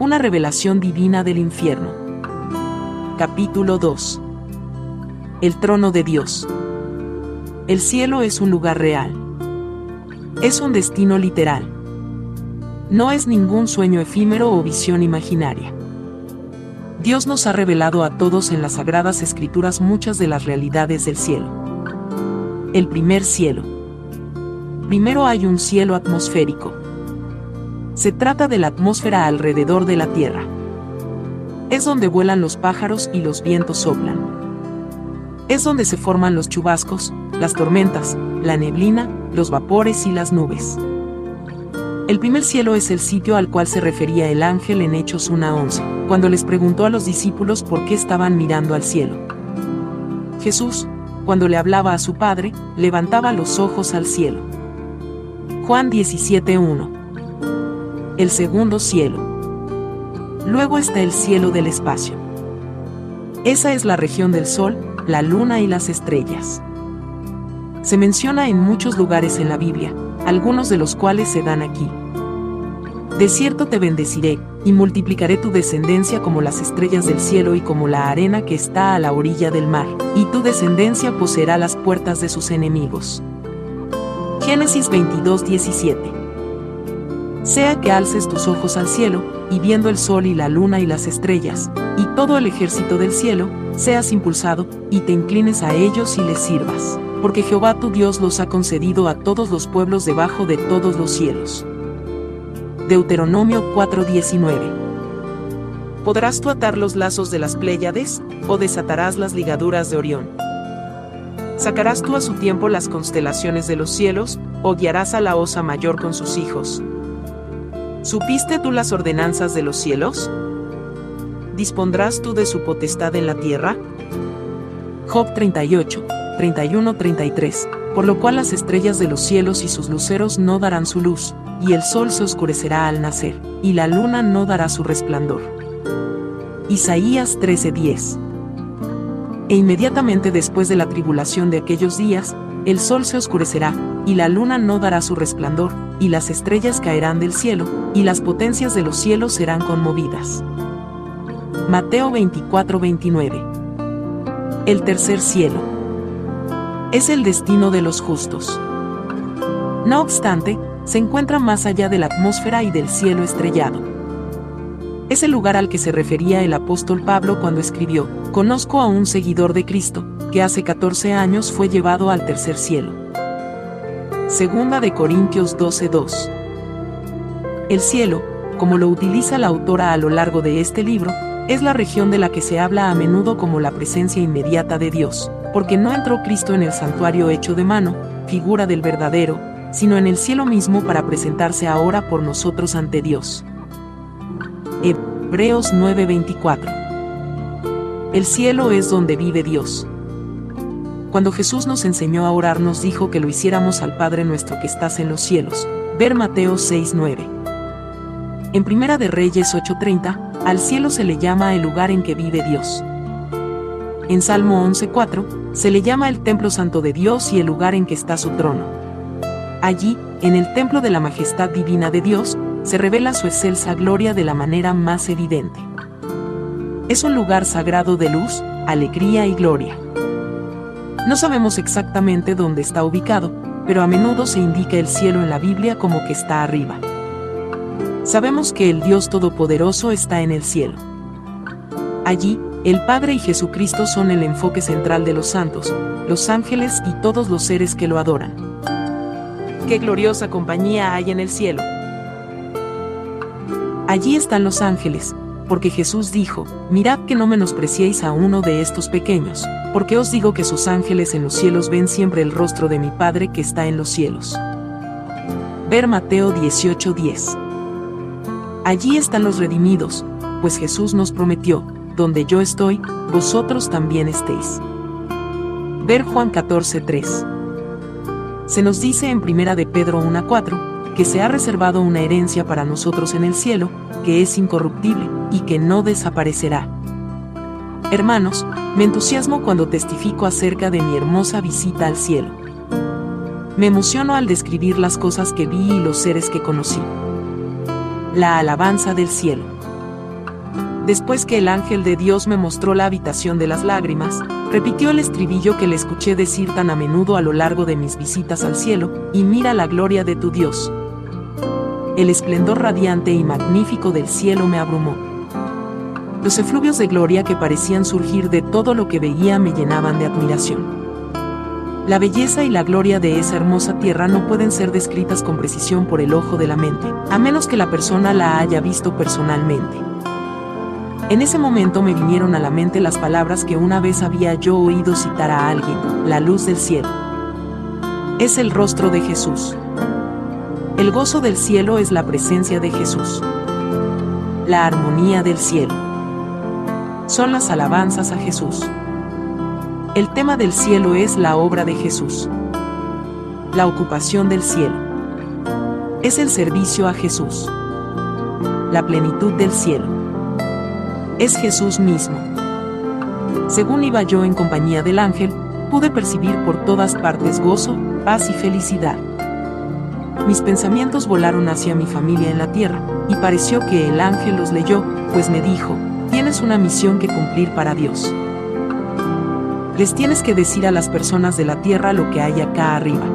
Una revelación divina del infierno. Capítulo 2. El trono de Dios. El cielo es un lugar real. Es un destino literal. No es ningún sueño efímero o visión imaginaria. Dios nos ha revelado a todos en las sagradas escrituras muchas de las realidades del cielo. El primer cielo. Primero hay un cielo atmosférico. Se trata de la atmósfera alrededor de la Tierra. Es donde vuelan los pájaros y los vientos soplan. Es donde se forman los chubascos, las tormentas, la neblina, los vapores y las nubes. El primer cielo es el sitio al cual se refería el ángel en Hechos 1.11, cuando les preguntó a los discípulos por qué estaban mirando al cielo. Jesús, cuando le hablaba a su Padre, levantaba los ojos al cielo. Juan 17.1 el segundo cielo. Luego está el cielo del espacio. Esa es la región del Sol, la Luna y las estrellas. Se menciona en muchos lugares en la Biblia, algunos de los cuales se dan aquí. De cierto te bendeciré, y multiplicaré tu descendencia como las estrellas del cielo y como la arena que está a la orilla del mar, y tu descendencia poseerá las puertas de sus enemigos. Génesis 22, 17 sea que alces tus ojos al cielo, y viendo el sol y la luna y las estrellas, y todo el ejército del cielo, seas impulsado, y te inclines a ellos y les sirvas, porque Jehová tu Dios los ha concedido a todos los pueblos debajo de todos los cielos. Deuteronomio 4:19 ¿Podrás tú atar los lazos de las Pléyades, o desatarás las ligaduras de Orión? ¿Sacarás tú a su tiempo las constelaciones de los cielos, o guiarás a la osa mayor con sus hijos? ¿Supiste tú las ordenanzas de los cielos? ¿Dispondrás tú de su potestad en la tierra? Job 38, 31-33, por lo cual las estrellas de los cielos y sus luceros no darán su luz, y el sol se oscurecerá al nacer, y la luna no dará su resplandor. Isaías 13:10 E inmediatamente después de la tribulación de aquellos días, el sol se oscurecerá, y la luna no dará su resplandor, y las estrellas caerán del cielo, y las potencias de los cielos serán conmovidas. Mateo 24-29 El tercer cielo. Es el destino de los justos. No obstante, se encuentra más allá de la atmósfera y del cielo estrellado. Es el lugar al que se refería el apóstol Pablo cuando escribió, Conozco a un seguidor de Cristo, que hace 14 años fue llevado al tercer cielo. Segunda de Corintios 12:2. El cielo, como lo utiliza la autora a lo largo de este libro, es la región de la que se habla a menudo como la presencia inmediata de Dios, porque no entró Cristo en el santuario hecho de mano, figura del verdadero, sino en el cielo mismo para presentarse ahora por nosotros ante Dios. Hebreos 9:24 El cielo es donde vive Dios. Cuando Jesús nos enseñó a orar nos dijo que lo hiciéramos al Padre nuestro que estás en los cielos. Ver Mateo 6:9. En Primera de Reyes 8:30, al cielo se le llama el lugar en que vive Dios. En Salmo 11:4, se le llama el templo santo de Dios y el lugar en que está su trono. Allí, en el templo de la majestad divina de Dios, se revela su excelsa gloria de la manera más evidente. Es un lugar sagrado de luz, alegría y gloria. No sabemos exactamente dónde está ubicado, pero a menudo se indica el cielo en la Biblia como que está arriba. Sabemos que el Dios Todopoderoso está en el cielo. Allí, el Padre y Jesucristo son el enfoque central de los santos, los ángeles y todos los seres que lo adoran. ¡Qué gloriosa compañía hay en el cielo! Allí están los ángeles, porque Jesús dijo, mirad que no menospreciéis a uno de estos pequeños, porque os digo que sus ángeles en los cielos ven siempre el rostro de mi Padre que está en los cielos. Ver Mateo 18:10. Allí están los redimidos, pues Jesús nos prometió, donde yo estoy, vosotros también estéis. Ver Juan 14:3. Se nos dice en Primera de Pedro 1:4, que se ha reservado una herencia para nosotros en el cielo, que es incorruptible, y que no desaparecerá. Hermanos, me entusiasmo cuando testifico acerca de mi hermosa visita al cielo. Me emociono al describir las cosas que vi y los seres que conocí. La alabanza del cielo. Después que el ángel de Dios me mostró la habitación de las lágrimas, repitió el estribillo que le escuché decir tan a menudo a lo largo de mis visitas al cielo, y mira la gloria de tu Dios. El esplendor radiante y magnífico del cielo me abrumó. Los efluvios de gloria que parecían surgir de todo lo que veía me llenaban de admiración. La belleza y la gloria de esa hermosa tierra no pueden ser descritas con precisión por el ojo de la mente, a menos que la persona la haya visto personalmente. En ese momento me vinieron a la mente las palabras que una vez había yo oído citar a alguien, la luz del cielo. Es el rostro de Jesús. El gozo del cielo es la presencia de Jesús. La armonía del cielo. Son las alabanzas a Jesús. El tema del cielo es la obra de Jesús. La ocupación del cielo. Es el servicio a Jesús. La plenitud del cielo es Jesús mismo. Según iba yo en compañía del ángel, pude percibir por todas partes gozo, paz y felicidad. Mis pensamientos volaron hacia mi familia en la tierra, y pareció que el ángel los leyó, pues me dijo, tienes una misión que cumplir para Dios. Les tienes que decir a las personas de la tierra lo que hay acá arriba.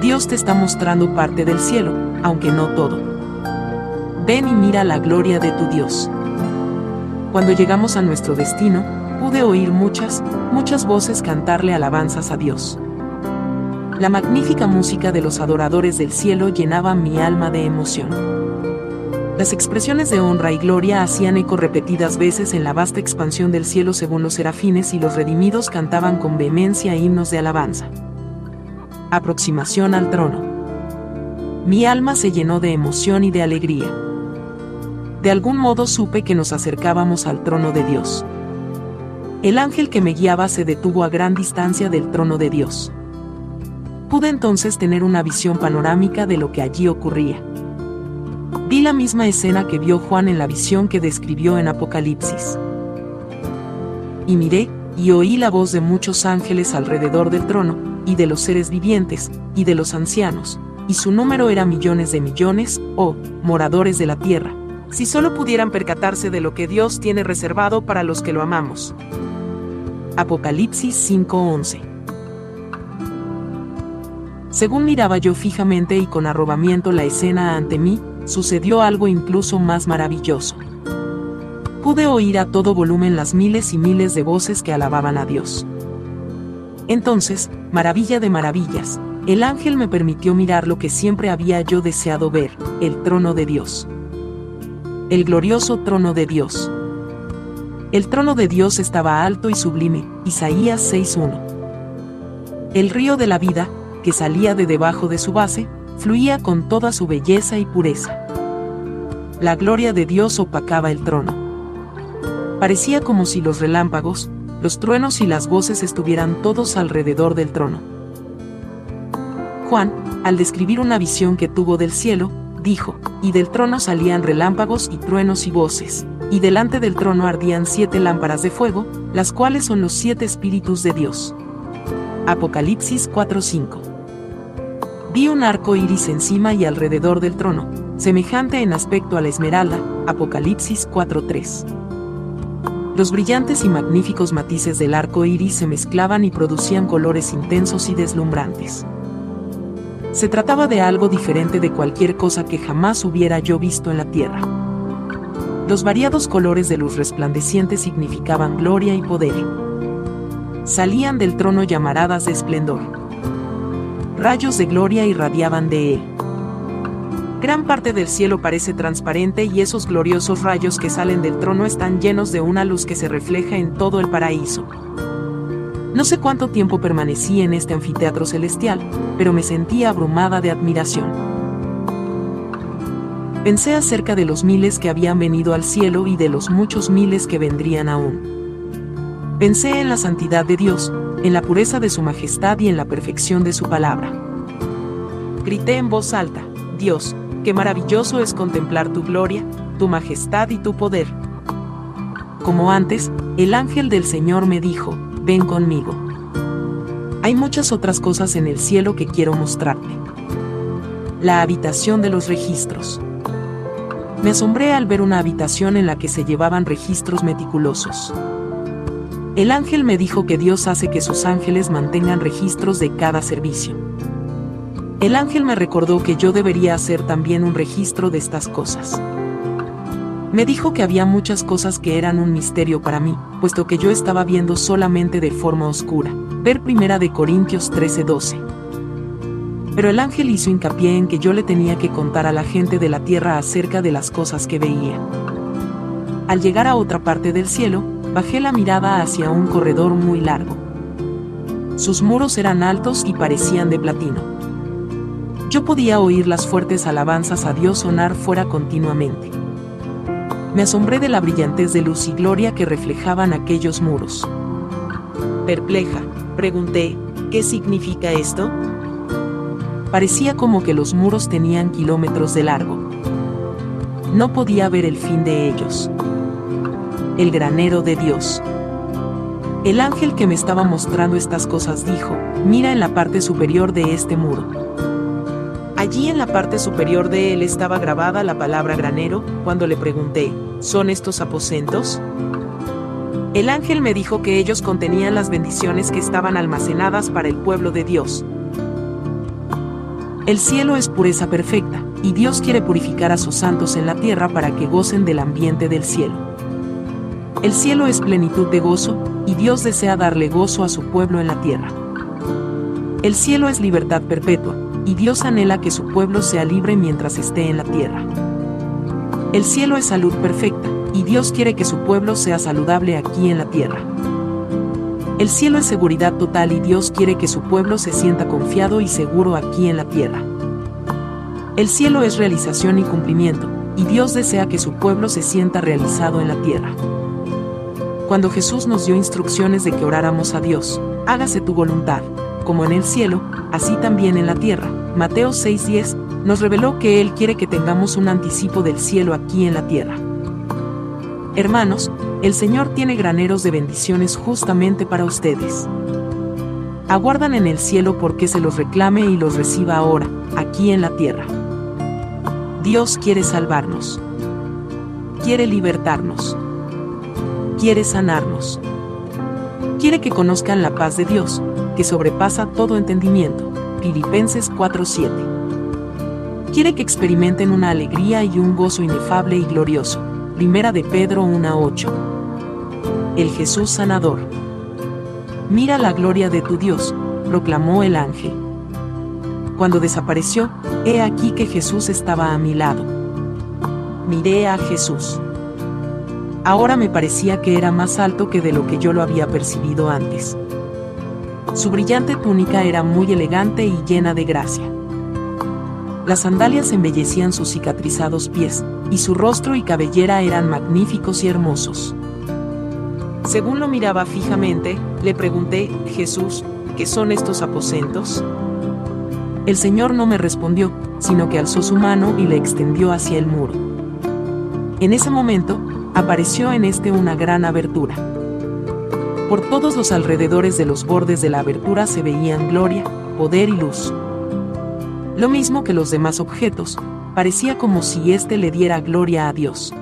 Dios te está mostrando parte del cielo, aunque no todo. Ven y mira la gloria de tu Dios. Cuando llegamos a nuestro destino, pude oír muchas, muchas voces cantarle alabanzas a Dios. La magnífica música de los adoradores del cielo llenaba mi alma de emoción. Las expresiones de honra y gloria hacían eco repetidas veces en la vasta expansión del cielo según los serafines y los redimidos cantaban con vehemencia himnos de alabanza. Aproximación al trono. Mi alma se llenó de emoción y de alegría de algún modo supe que nos acercábamos al trono de Dios. El ángel que me guiaba se detuvo a gran distancia del trono de Dios. Pude entonces tener una visión panorámica de lo que allí ocurría. Vi la misma escena que vio Juan en la visión que describió en Apocalipsis. Y miré, y oí la voz de muchos ángeles alrededor del trono, y de los seres vivientes, y de los ancianos, y su número era millones de millones, o, moradores de la tierra, si solo pudieran percatarse de lo que Dios tiene reservado para los que lo amamos. Apocalipsis 5:11 Según miraba yo fijamente y con arrobamiento la escena ante mí, sucedió algo incluso más maravilloso. Pude oír a todo volumen las miles y miles de voces que alababan a Dios. Entonces, maravilla de maravillas, el ángel me permitió mirar lo que siempre había yo deseado ver, el trono de Dios el glorioso trono de Dios. El trono de Dios estaba alto y sublime, Isaías 6.1. El río de la vida, que salía de debajo de su base, fluía con toda su belleza y pureza. La gloria de Dios opacaba el trono. Parecía como si los relámpagos, los truenos y las voces estuvieran todos alrededor del trono. Juan, al describir una visión que tuvo del cielo, dijo, y del trono salían relámpagos y truenos y voces, y delante del trono ardían siete lámparas de fuego, las cuales son los siete espíritus de Dios. Apocalipsis 4:5 Vi un arco iris encima y alrededor del trono, semejante en aspecto a la esmeralda, Apocalipsis 4:3. Los brillantes y magníficos matices del arco iris se mezclaban y producían colores intensos y deslumbrantes. Se trataba de algo diferente de cualquier cosa que jamás hubiera yo visto en la tierra. Los variados colores de luz resplandeciente significaban gloria y poder. Salían del trono llamaradas de esplendor. Rayos de gloria irradiaban de él. Gran parte del cielo parece transparente y esos gloriosos rayos que salen del trono están llenos de una luz que se refleja en todo el paraíso. No sé cuánto tiempo permanecí en este anfiteatro celestial, pero me sentía abrumada de admiración. Pensé acerca de los miles que habían venido al cielo y de los muchos miles que vendrían aún. Pensé en la santidad de Dios, en la pureza de su majestad y en la perfección de su palabra. Grité en voz alta, Dios, qué maravilloso es contemplar tu gloria, tu majestad y tu poder. Como antes, el ángel del Señor me dijo, ven conmigo. Hay muchas otras cosas en el cielo que quiero mostrarte. La habitación de los registros. Me asombré al ver una habitación en la que se llevaban registros meticulosos. El ángel me dijo que Dios hace que sus ángeles mantengan registros de cada servicio. El ángel me recordó que yo debería hacer también un registro de estas cosas. Me dijo que había muchas cosas que eran un misterio para mí, puesto que yo estaba viendo solamente de forma oscura. Ver primera de Corintios 13:12. Pero el ángel hizo hincapié en que yo le tenía que contar a la gente de la tierra acerca de las cosas que veía. Al llegar a otra parte del cielo, bajé la mirada hacia un corredor muy largo. Sus muros eran altos y parecían de platino. Yo podía oír las fuertes alabanzas a Dios sonar fuera continuamente. Me asombré de la brillantez de luz y gloria que reflejaban aquellos muros. Perpleja, pregunté, ¿qué significa esto? Parecía como que los muros tenían kilómetros de largo. No podía ver el fin de ellos. El granero de Dios. El ángel que me estaba mostrando estas cosas dijo, mira en la parte superior de este muro. Allí en la parte superior de él estaba grabada la palabra granero, cuando le pregunté, ¿son estos aposentos? El ángel me dijo que ellos contenían las bendiciones que estaban almacenadas para el pueblo de Dios. El cielo es pureza perfecta, y Dios quiere purificar a sus santos en la tierra para que gocen del ambiente del cielo. El cielo es plenitud de gozo, y Dios desea darle gozo a su pueblo en la tierra. El cielo es libertad perpetua, y Dios anhela que su pueblo sea libre mientras esté en la tierra. El cielo es salud perfecta, y Dios quiere que su pueblo sea saludable aquí en la tierra. El cielo es seguridad total y Dios quiere que su pueblo se sienta confiado y seguro aquí en la tierra. El cielo es realización y cumplimiento, y Dios desea que su pueblo se sienta realizado en la tierra. Cuando Jesús nos dio instrucciones de que oráramos a Dios, hágase tu voluntad, como en el cielo, así también en la tierra. Mateo 6:10 nos reveló que Él quiere que tengamos un anticipo del cielo aquí en la tierra. Hermanos, el Señor tiene graneros de bendiciones justamente para ustedes. Aguardan en el cielo porque se los reclame y los reciba ahora, aquí en la tierra. Dios quiere salvarnos. Quiere libertarnos. Quiere sanarnos. Quiere que conozcan la paz de Dios, que sobrepasa todo entendimiento. Filipenses 4:7. Quiere que experimenten una alegría y un gozo inefable y glorioso. Primera de Pedro 1:8. El Jesús sanador. Mira la gloria de tu Dios, proclamó el ángel. Cuando desapareció, he aquí que Jesús estaba a mi lado. Miré a Jesús. Ahora me parecía que era más alto que de lo que yo lo había percibido antes. Su brillante túnica era muy elegante y llena de gracia. Las sandalias embellecían sus cicatrizados pies, y su rostro y cabellera eran magníficos y hermosos. Según lo miraba fijamente, le pregunté, Jesús, ¿qué son estos aposentos? El Señor no me respondió, sino que alzó su mano y le extendió hacia el muro. En ese momento, apareció en este una gran abertura. Por todos los alrededores de los bordes de la abertura se veían gloria, poder y luz. Lo mismo que los demás objetos, parecía como si éste le diera gloria a Dios.